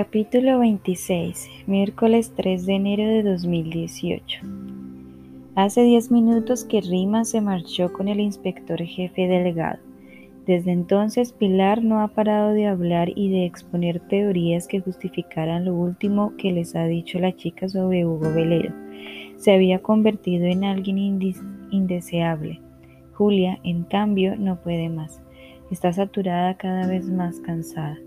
Capítulo 26, miércoles 3 de enero de 2018. Hace 10 minutos que Rima se marchó con el inspector jefe delegado. Desde entonces Pilar no ha parado de hablar y de exponer teorías que justificaran lo último que les ha dicho la chica sobre Hugo Velero. Se había convertido en alguien indeseable. Julia, en cambio, no puede más. Está saturada cada vez más cansada.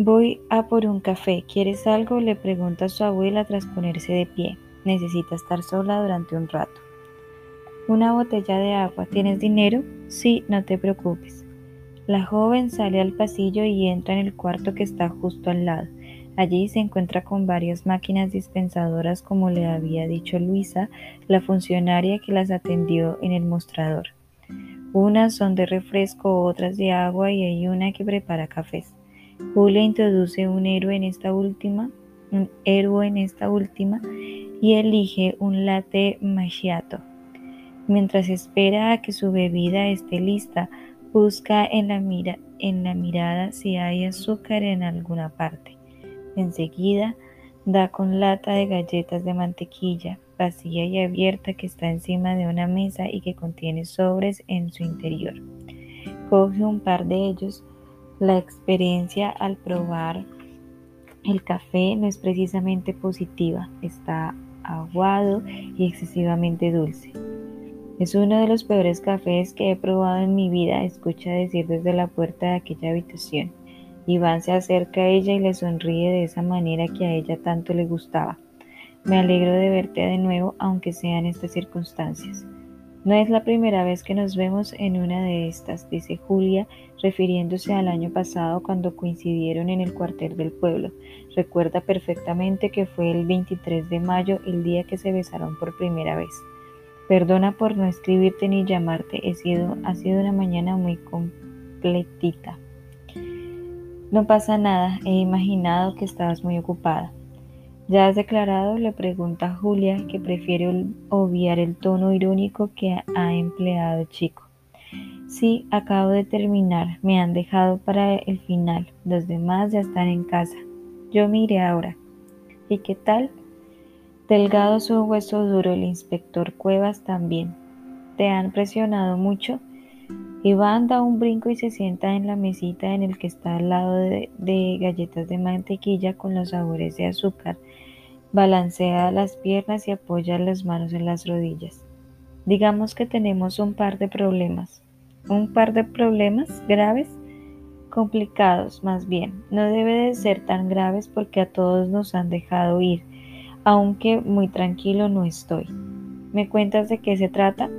Voy a por un café. ¿Quieres algo? le pregunta su abuela tras ponerse de pie. Necesita estar sola durante un rato. Una botella de agua. ¿Tienes dinero? Sí, no te preocupes. La joven sale al pasillo y entra en el cuarto que está justo al lado. Allí se encuentra con varias máquinas dispensadoras como le había dicho Luisa, la funcionaria que las atendió en el mostrador. Unas son de refresco, otras de agua y hay una que prepara cafés. Julia introduce un héroe en esta última, un héroe en esta última y elige un latte macchiato. Mientras espera a que su bebida esté lista, busca en la, mira, en la mirada si hay azúcar en alguna parte. Enseguida da con lata de galletas de mantequilla, vacía y abierta que está encima de una mesa y que contiene sobres en su interior. Coge un par de ellos, la experiencia al probar el café no es precisamente positiva, está aguado y excesivamente dulce. Es uno de los peores cafés que he probado en mi vida, escucha decir desde la puerta de aquella habitación. Iván se acerca a ella y le sonríe de esa manera que a ella tanto le gustaba. Me alegro de verte de nuevo, aunque sean estas circunstancias. No es la primera vez que nos vemos en una de estas, dice Julia, refiriéndose al año pasado cuando coincidieron en el cuartel del pueblo. Recuerda perfectamente que fue el 23 de mayo el día que se besaron por primera vez. Perdona por no escribirte ni llamarte, he sido, ha sido una mañana muy completita. No pasa nada, he imaginado que estabas muy ocupada. ¿Ya has declarado? le pregunta Julia, que prefiere obviar el tono irónico que ha empleado chico. Sí, acabo de terminar. Me han dejado para el final. Los demás ya están en casa. Yo miré ahora. ¿Y qué tal? Delgado su hueso duro, el inspector Cuevas también. ¿Te han presionado mucho? Iván da un brinco y se sienta en la mesita en el que está al lado de galletas de mantequilla con los sabores de azúcar Balancea las piernas y apoya las manos en las rodillas. Digamos que tenemos un par de problemas. Un par de problemas graves, complicados más bien. No debe de ser tan graves porque a todos nos han dejado ir, aunque muy tranquilo no estoy. ¿Me cuentas de qué se trata?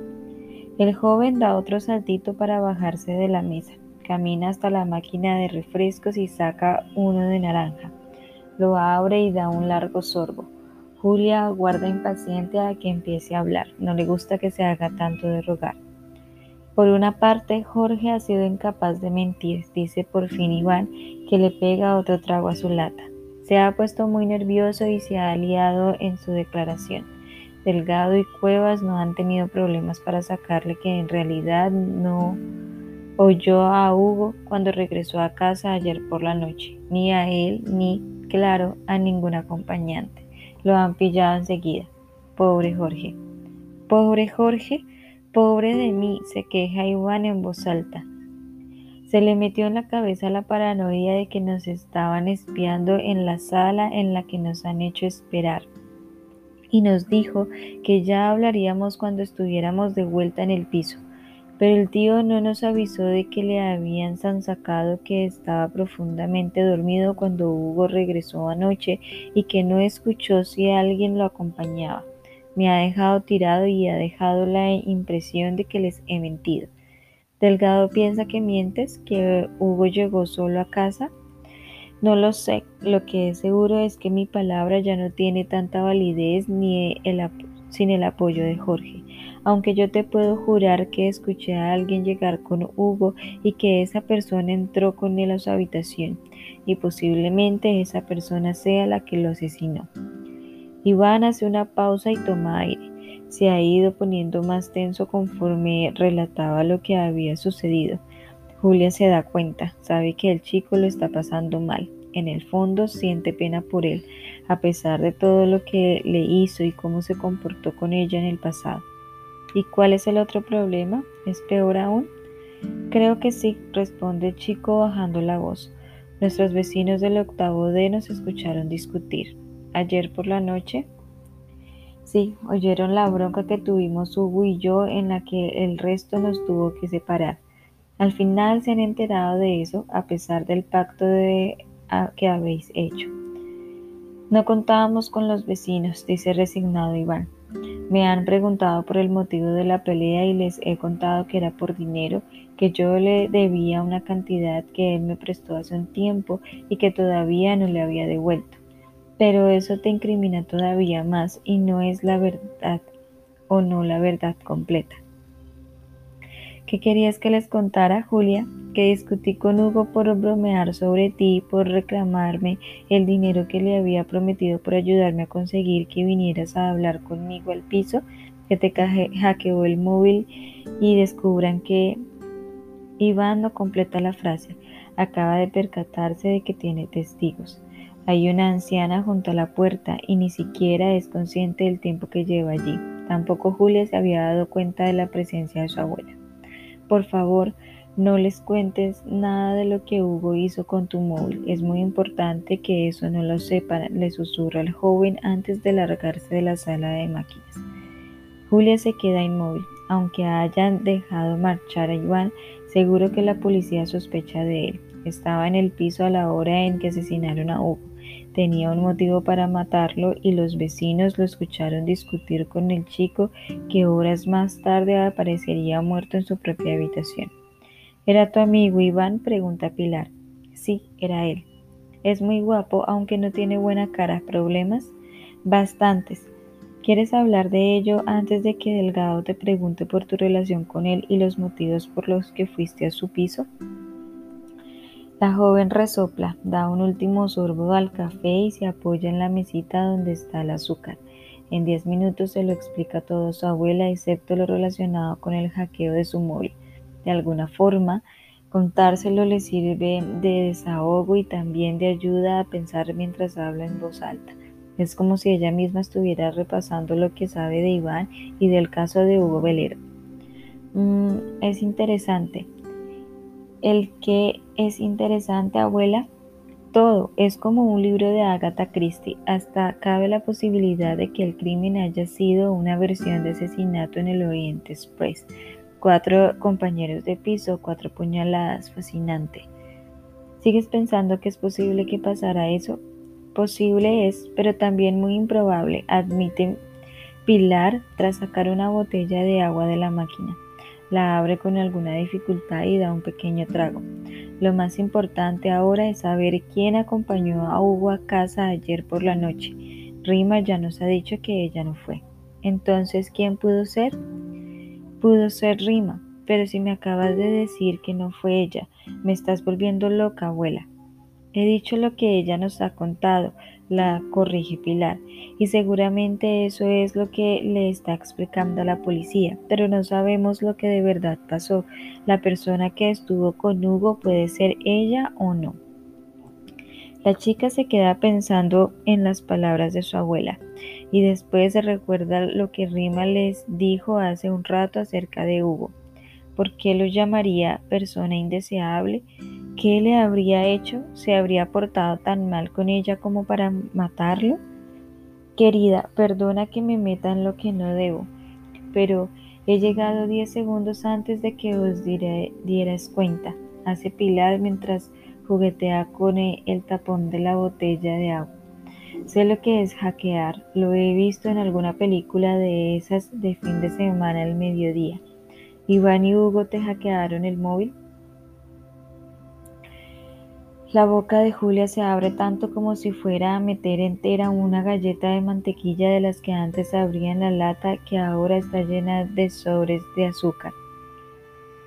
El joven da otro saltito para bajarse de la mesa. Camina hasta la máquina de refrescos y saca uno de naranja. Lo abre y da un largo sorbo. Julia aguarda impaciente a que empiece a hablar. No le gusta que se haga tanto de rogar. Por una parte, Jorge ha sido incapaz de mentir, dice por fin Iván, que le pega otro trago a su lata. Se ha puesto muy nervioso y se ha aliado en su declaración. Delgado y Cuevas no han tenido problemas para sacarle que en realidad no oyó a Hugo cuando regresó a casa ayer por la noche, ni a él ni claro, a ningún acompañante. Lo han pillado enseguida. Pobre Jorge. Pobre Jorge, pobre de mí, se queja Iván en voz alta. Se le metió en la cabeza la paranoia de que nos estaban espiando en la sala en la que nos han hecho esperar. Y nos dijo que ya hablaríamos cuando estuviéramos de vuelta en el piso. Pero el tío no nos avisó de que le habían sacado que estaba profundamente dormido cuando Hugo regresó anoche y que no escuchó si alguien lo acompañaba. Me ha dejado tirado y ha dejado la impresión de que les he mentido. Delgado piensa que mientes, que Hugo llegó solo a casa. No lo sé, lo que es seguro es que mi palabra ya no tiene tanta validez ni sin el apoyo de Jorge aunque yo te puedo jurar que escuché a alguien llegar con Hugo y que esa persona entró con él a su habitación, y posiblemente esa persona sea la que lo asesinó. Iván hace una pausa y toma aire. Se ha ido poniendo más tenso conforme relataba lo que había sucedido. Julia se da cuenta, sabe que el chico lo está pasando mal. en el fondo siente pena por él, a pesar de todo lo que le hizo y cómo se comportó con ella en el pasado. ¿Y cuál es el otro problema? ¿Es peor aún? Creo que sí, responde el chico bajando la voz. Nuestros vecinos del octavo D nos escucharon discutir. Ayer por la noche, sí, oyeron la bronca que tuvimos Hugo y yo en la que el resto nos tuvo que separar. Al final se han enterado de eso a pesar del pacto de, que habéis hecho. No contábamos con los vecinos, dice resignado Iván. Me han preguntado por el motivo de la pelea y les he contado que era por dinero, que yo le debía una cantidad que él me prestó hace un tiempo y que todavía no le había devuelto. Pero eso te incrimina todavía más y no es la verdad o no la verdad completa. ¿Qué querías que les contara, Julia? Que discutí con Hugo por bromear sobre ti, por reclamarme el dinero que le había prometido por ayudarme a conseguir que vinieras a hablar conmigo al piso, que te hackeó el móvil y descubran que Iván no completa la frase. Acaba de percatarse de que tiene testigos. Hay una anciana junto a la puerta y ni siquiera es consciente del tiempo que lleva allí. Tampoco Julia se había dado cuenta de la presencia de su abuela. Por favor, no les cuentes nada de lo que Hugo hizo con tu móvil. Es muy importante que eso no lo sepan, le susurra el joven antes de largarse de la sala de máquinas. Julia se queda inmóvil. Aunque hayan dejado marchar a Iván, seguro que la policía sospecha de él. Estaba en el piso a la hora en que asesinaron a Hugo. Tenía un motivo para matarlo y los vecinos lo escucharon discutir con el chico que horas más tarde aparecería muerto en su propia habitación. ¿Era tu amigo Iván? pregunta Pilar. Sí, era él. Es muy guapo, aunque no tiene buena cara. ¿Problemas? Bastantes. ¿Quieres hablar de ello antes de que Delgado te pregunte por tu relación con él y los motivos por los que fuiste a su piso? La joven resopla, da un último sorbo al café y se apoya en la mesita donde está el azúcar. En diez minutos se lo explica todo a su abuela, excepto lo relacionado con el hackeo de su móvil. De alguna forma, contárselo le sirve de desahogo y también de ayuda a pensar mientras habla en voz alta. Es como si ella misma estuviera repasando lo que sabe de Iván y del caso de Hugo Velero. Mm, es interesante, el que es interesante, abuela. Todo es como un libro de Agatha Christie. Hasta cabe la posibilidad de que el crimen haya sido una versión de asesinato en el Oriente Express. Cuatro compañeros de piso, cuatro puñaladas, fascinante. ¿Sigues pensando que es posible que pasara eso? Posible es, pero también muy improbable, admite Pilar tras sacar una botella de agua de la máquina. La abre con alguna dificultad y da un pequeño trago. Lo más importante ahora es saber quién acompañó a Hugo a casa ayer por la noche. Rima ya nos ha dicho que ella no fue. Entonces, ¿quién pudo ser? Pudo ser Rima, pero si me acabas de decir que no fue ella, me estás volviendo loca, abuela. He dicho lo que ella nos ha contado, la corrige Pilar, y seguramente eso es lo que le está explicando a la policía, pero no sabemos lo que de verdad pasó. La persona que estuvo con Hugo puede ser ella o no. La chica se queda pensando en las palabras de su abuela y después se recuerda lo que Rima les dijo hace un rato acerca de Hugo. ¿Por qué lo llamaría persona indeseable? ¿Qué le habría hecho? ¿Se habría portado tan mal con ella como para matarlo? Querida, perdona que me meta en lo que no debo, pero he llegado diez segundos antes de que os dierais cuenta, hace Pilar mientras juguetea con el tapón de la botella de agua. Sé lo que es hackear, lo he visto en alguna película de esas de fin de semana al mediodía. Iván y Hugo te hackearon el móvil. La boca de Julia se abre tanto como si fuera a meter entera una galleta de mantequilla de las que antes abría en la lata que ahora está llena de sobres de azúcar.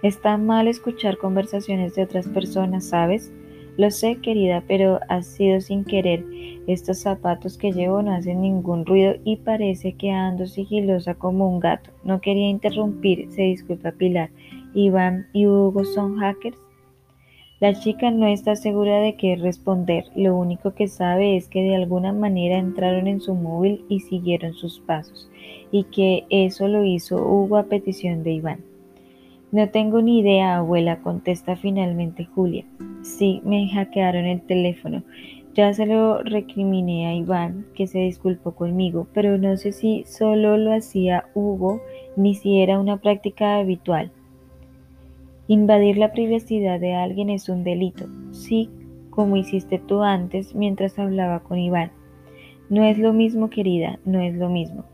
Está mal escuchar conversaciones de otras personas, ¿sabes? Lo sé, querida, pero ha sido sin querer. Estos zapatos que llevo no hacen ningún ruido y parece que ando sigilosa como un gato. No quería interrumpir, se disculpa Pilar. Iván y Hugo son hackers. La chica no está segura de qué responder, lo único que sabe es que de alguna manera entraron en su móvil y siguieron sus pasos, y que eso lo hizo Hugo a petición de Iván. No tengo ni idea, abuela, contesta finalmente Julia. Sí, me hackearon el teléfono. Ya se lo recriminé a Iván, que se disculpó conmigo, pero no sé si solo lo hacía Hugo ni si era una práctica habitual. Invadir la privacidad de alguien es un delito, sí, como hiciste tú antes mientras hablaba con Iván. No es lo mismo, querida, no es lo mismo.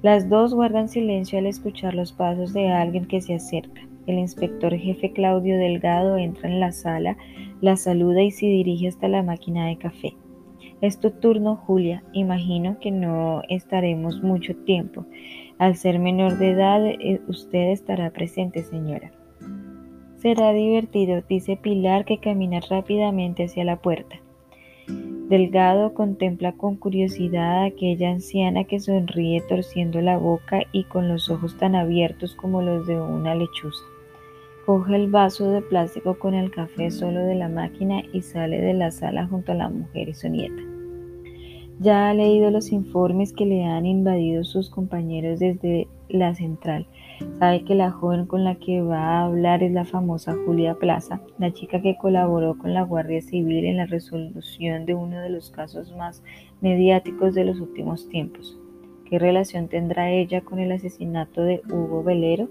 Las dos guardan silencio al escuchar los pasos de alguien que se acerca. El inspector jefe Claudio Delgado entra en la sala, la saluda y se dirige hasta la máquina de café. Es tu turno, Julia. Imagino que no estaremos mucho tiempo. Al ser menor de edad, eh, usted estará presente, señora. Será divertido, dice Pilar, que camina rápidamente hacia la puerta. Delgado contempla con curiosidad a aquella anciana que sonríe torciendo la boca y con los ojos tan abiertos como los de una lechuza. Coge el vaso de plástico con el café solo de la máquina y sale de la sala junto a la mujer y su nieta. Ya ha leído los informes que le han invadido sus compañeros desde la central. Sabe que la joven con la que va a hablar es la famosa Julia Plaza, la chica que colaboró con la Guardia Civil en la resolución de uno de los casos más mediáticos de los últimos tiempos. ¿Qué relación tendrá ella con el asesinato de Hugo Velero?